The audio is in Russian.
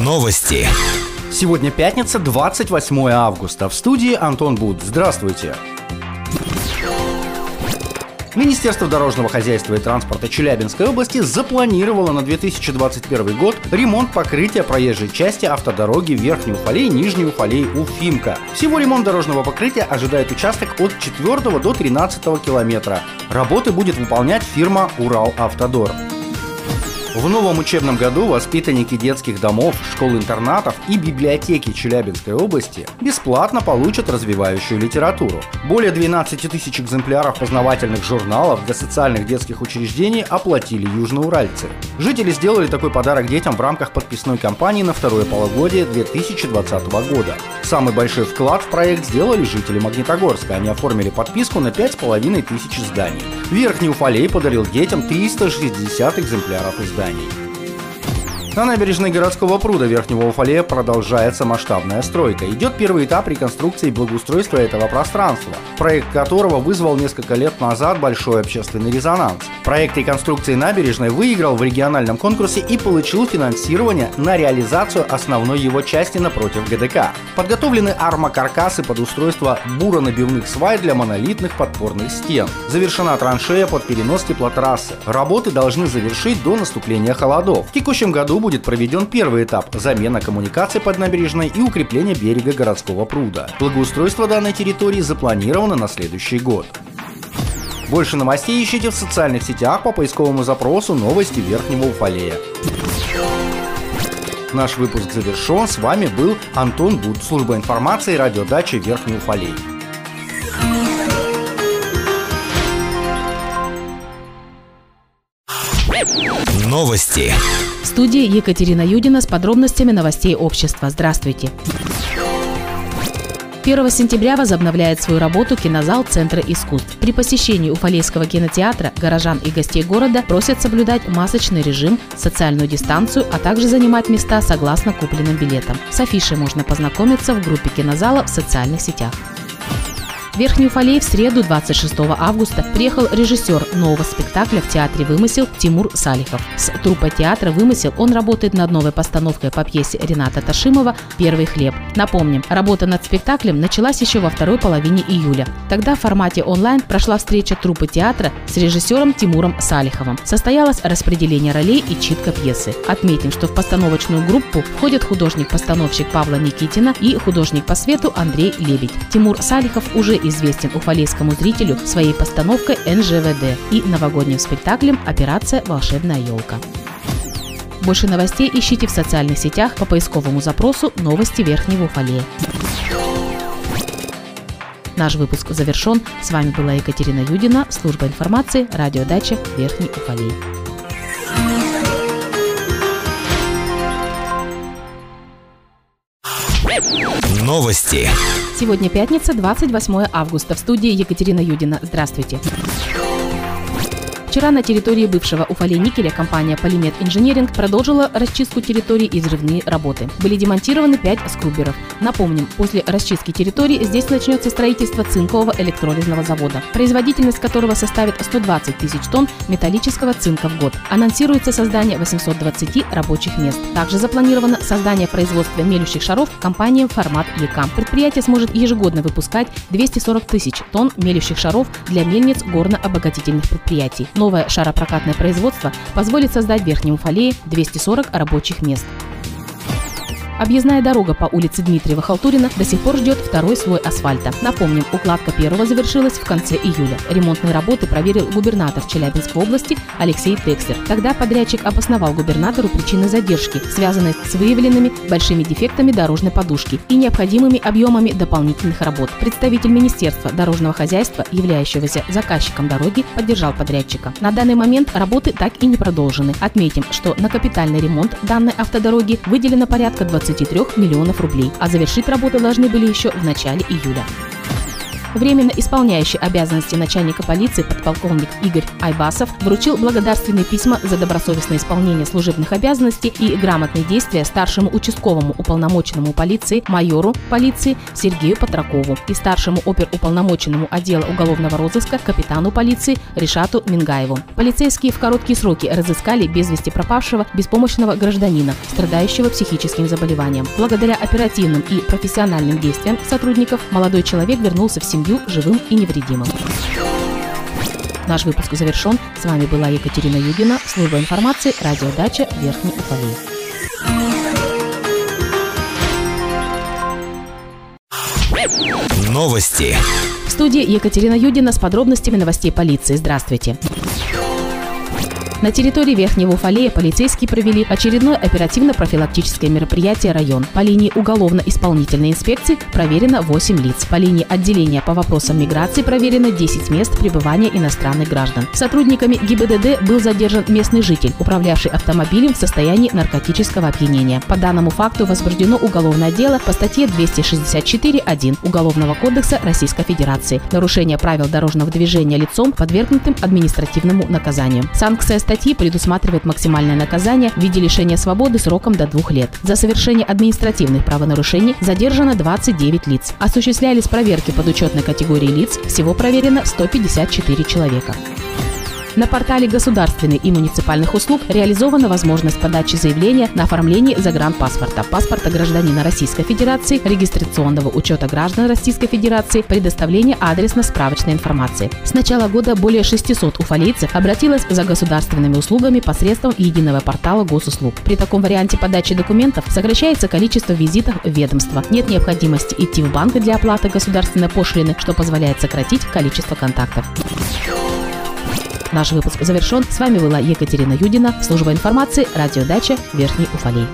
Новости. Сегодня пятница, 28 августа. В студии Антон Буд. Здравствуйте. Министерство дорожного хозяйства и транспорта Челябинской области запланировало на 2021 год ремонт покрытия проезжей части автодороги Верхний Уфалей, Нижний Уфалей, Уфимка. Всего ремонт дорожного покрытия ожидает участок от 4 до 13 километра. Работы будет выполнять фирма «Урал Автодор». В новом учебном году воспитанники детских домов, школ-интернатов и библиотеки Челябинской области бесплатно получат развивающую литературу. Более 12 тысяч экземпляров познавательных журналов для социальных детских учреждений оплатили южноуральцы. Жители сделали такой подарок детям в рамках подписной кампании на второе полугодие 2020 года. Самый большой вклад в проект сделали жители Магнитогорска. Они оформили подписку на 5,5 тысяч изданий. Верхний Уфалей подарил детям 360 экземпляров изданий zdań. На набережной городского пруда Верхнего Уфалея продолжается масштабная стройка. Идет первый этап реконструкции и благоустройства этого пространства, проект которого вызвал несколько лет назад большой общественный резонанс. Проект реконструкции набережной выиграл в региональном конкурсе и получил финансирование на реализацию основной его части напротив ГДК. Подготовлены армокаркасы под устройство буронабивных свай для монолитных подпорных стен. Завершена траншея под перенос теплотрассы. Работы должны завершить до наступления холодов. В текущем году будет проведен первый этап – замена коммуникаций под набережной и укрепление берега городского пруда. Благоустройство данной территории запланировано на следующий год. Больше новостей ищите в социальных сетях по поисковому запросу «Новости Верхнего Уфалея». Наш выпуск завершен. С вами был Антон Буд, служба информации радиодачи Верхний Уфалей. Новости. В студии Екатерина Юдина с подробностями новостей общества. Здравствуйте. 1 сентября возобновляет свою работу кинозал Центра искусств. При посещении Уфалейского кинотеатра горожан и гостей города просят соблюдать масочный режим, социальную дистанцию, а также занимать места согласно купленным билетам. С афишей можно познакомиться в группе кинозала в социальных сетях. В Верхний Уфалей в среду 26 августа приехал режиссер нового спектакля в театре «Вымысел» Тимур Салихов. С труппой театра «Вымысел» он работает над новой постановкой по пьесе Рената Ташимова «Первый хлеб». Напомним, работа над спектаклем началась еще во второй половине июля. Тогда в формате онлайн прошла встреча труппы театра с режиссером Тимуром Салиховым. Состоялось распределение ролей и читка пьесы. Отметим, что в постановочную группу входят художник-постановщик Павла Никитина и художник по свету Андрей Лебедь. Тимур Салихов уже известен уфалейскому зрителю своей постановкой НЖВД и новогодним спектаклем «Операция «Волшебная елка». Больше новостей ищите в социальных сетях по поисковому запросу «Новости Верхнего Уфалея». Наш выпуск завершен. С вами была Екатерина Юдина, служба информации, радиодача Верхний Уфалей. Новости. Сегодня пятница, 28 августа. В студии Екатерина Юдина. Здравствуйте. Вчера на территории бывшего Уфалей никеля компания Полимет Инженеринг продолжила расчистку территории и взрывные работы. Были демонтированы 5 скруберов. Напомним, после расчистки территории здесь начнется строительство цинкового электролизного завода, производительность которого составит 120 тысяч тонн металлического цинка в год. Анонсируется создание 820 рабочих мест. Также запланировано создание производства мелющих шаров компанией формат ЕК. Предприятие сможет ежегодно выпускать 240 тысяч тонн мелющих шаров для мельниц горно-обогатительных предприятий. Новое шаропрокатное производство позволит создать в Верхнем Уфалее 240 рабочих мест. Объездная дорога по улице Дмитриева-Халтурина до сих пор ждет второй слой асфальта. Напомним, укладка первого завершилась в конце июля. Ремонтные работы проверил губернатор Челябинской области Алексей Текстер. Тогда подрядчик обосновал губернатору причины задержки, связанные с выявленными большими дефектами дорожной подушки и необходимыми объемами дополнительных работ. Представитель Министерства дорожного хозяйства, являющегося заказчиком дороги, поддержал подрядчика. На данный момент работы так и не продолжены. Отметим, что на капитальный ремонт данной автодороги выделено порядка 20 23 миллионов рублей, а завершить работы должны были еще в начале июля. Временно исполняющий обязанности начальника полиции подполковник Игорь Айбасов вручил благодарственные письма за добросовестное исполнение служебных обязанностей и грамотные действия старшему участковому уполномоченному полиции майору полиции Сергею Патракову и старшему оперуполномоченному отдела уголовного розыска капитану полиции Ришату Мингаеву. Полицейские в короткие сроки разыскали без вести пропавшего беспомощного гражданина, страдающего психическим заболеванием. Благодаря оперативным и профессиональным действиям сотрудников молодой человек вернулся в семью живым и невредимым. Наш выпуск завершен. С вами была Екатерина Юдина, служба информации, радиодача Верхний Уфалей. Новости. В студии Екатерина Юдина с подробностями новостей полиции. Здравствуйте. На территории Верхнего Уфалея полицейские провели очередное оперативно-профилактическое мероприятие «Район». По линии уголовно-исполнительной инспекции проверено 8 лиц. По линии отделения по вопросам миграции проверено 10 мест пребывания иностранных граждан. Сотрудниками ГИБДД был задержан местный житель, управлявший автомобилем в состоянии наркотического опьянения. По данному факту возбуждено уголовное дело по статье 264.1 Уголовного кодекса Российской Федерации. Нарушение правил дорожного движения лицом, подвергнутым административному наказанию. Санкция статьи предусматривает максимальное наказание в виде лишения свободы сроком до двух лет. За совершение административных правонарушений задержано 29 лиц. Осуществлялись проверки под учетной категории лиц. Всего проверено 154 человека. На портале государственных и муниципальных услуг реализована возможность подачи заявления на оформление загранпаспорта, паспорта гражданина Российской Федерации, регистрационного учета граждан Российской Федерации, предоставления адресно-справочной информации. С начала года более 600 уфалейцев обратилось за государственными услугами посредством единого портала госуслуг. При таком варианте подачи документов сокращается количество визитов в ведомство. Нет необходимости идти в банк для оплаты государственной пошлины, что позволяет сократить количество контактов. Наш выпуск завершен. С вами была Екатерина Юдина, служба информации, радиодача Верхний Уфалей.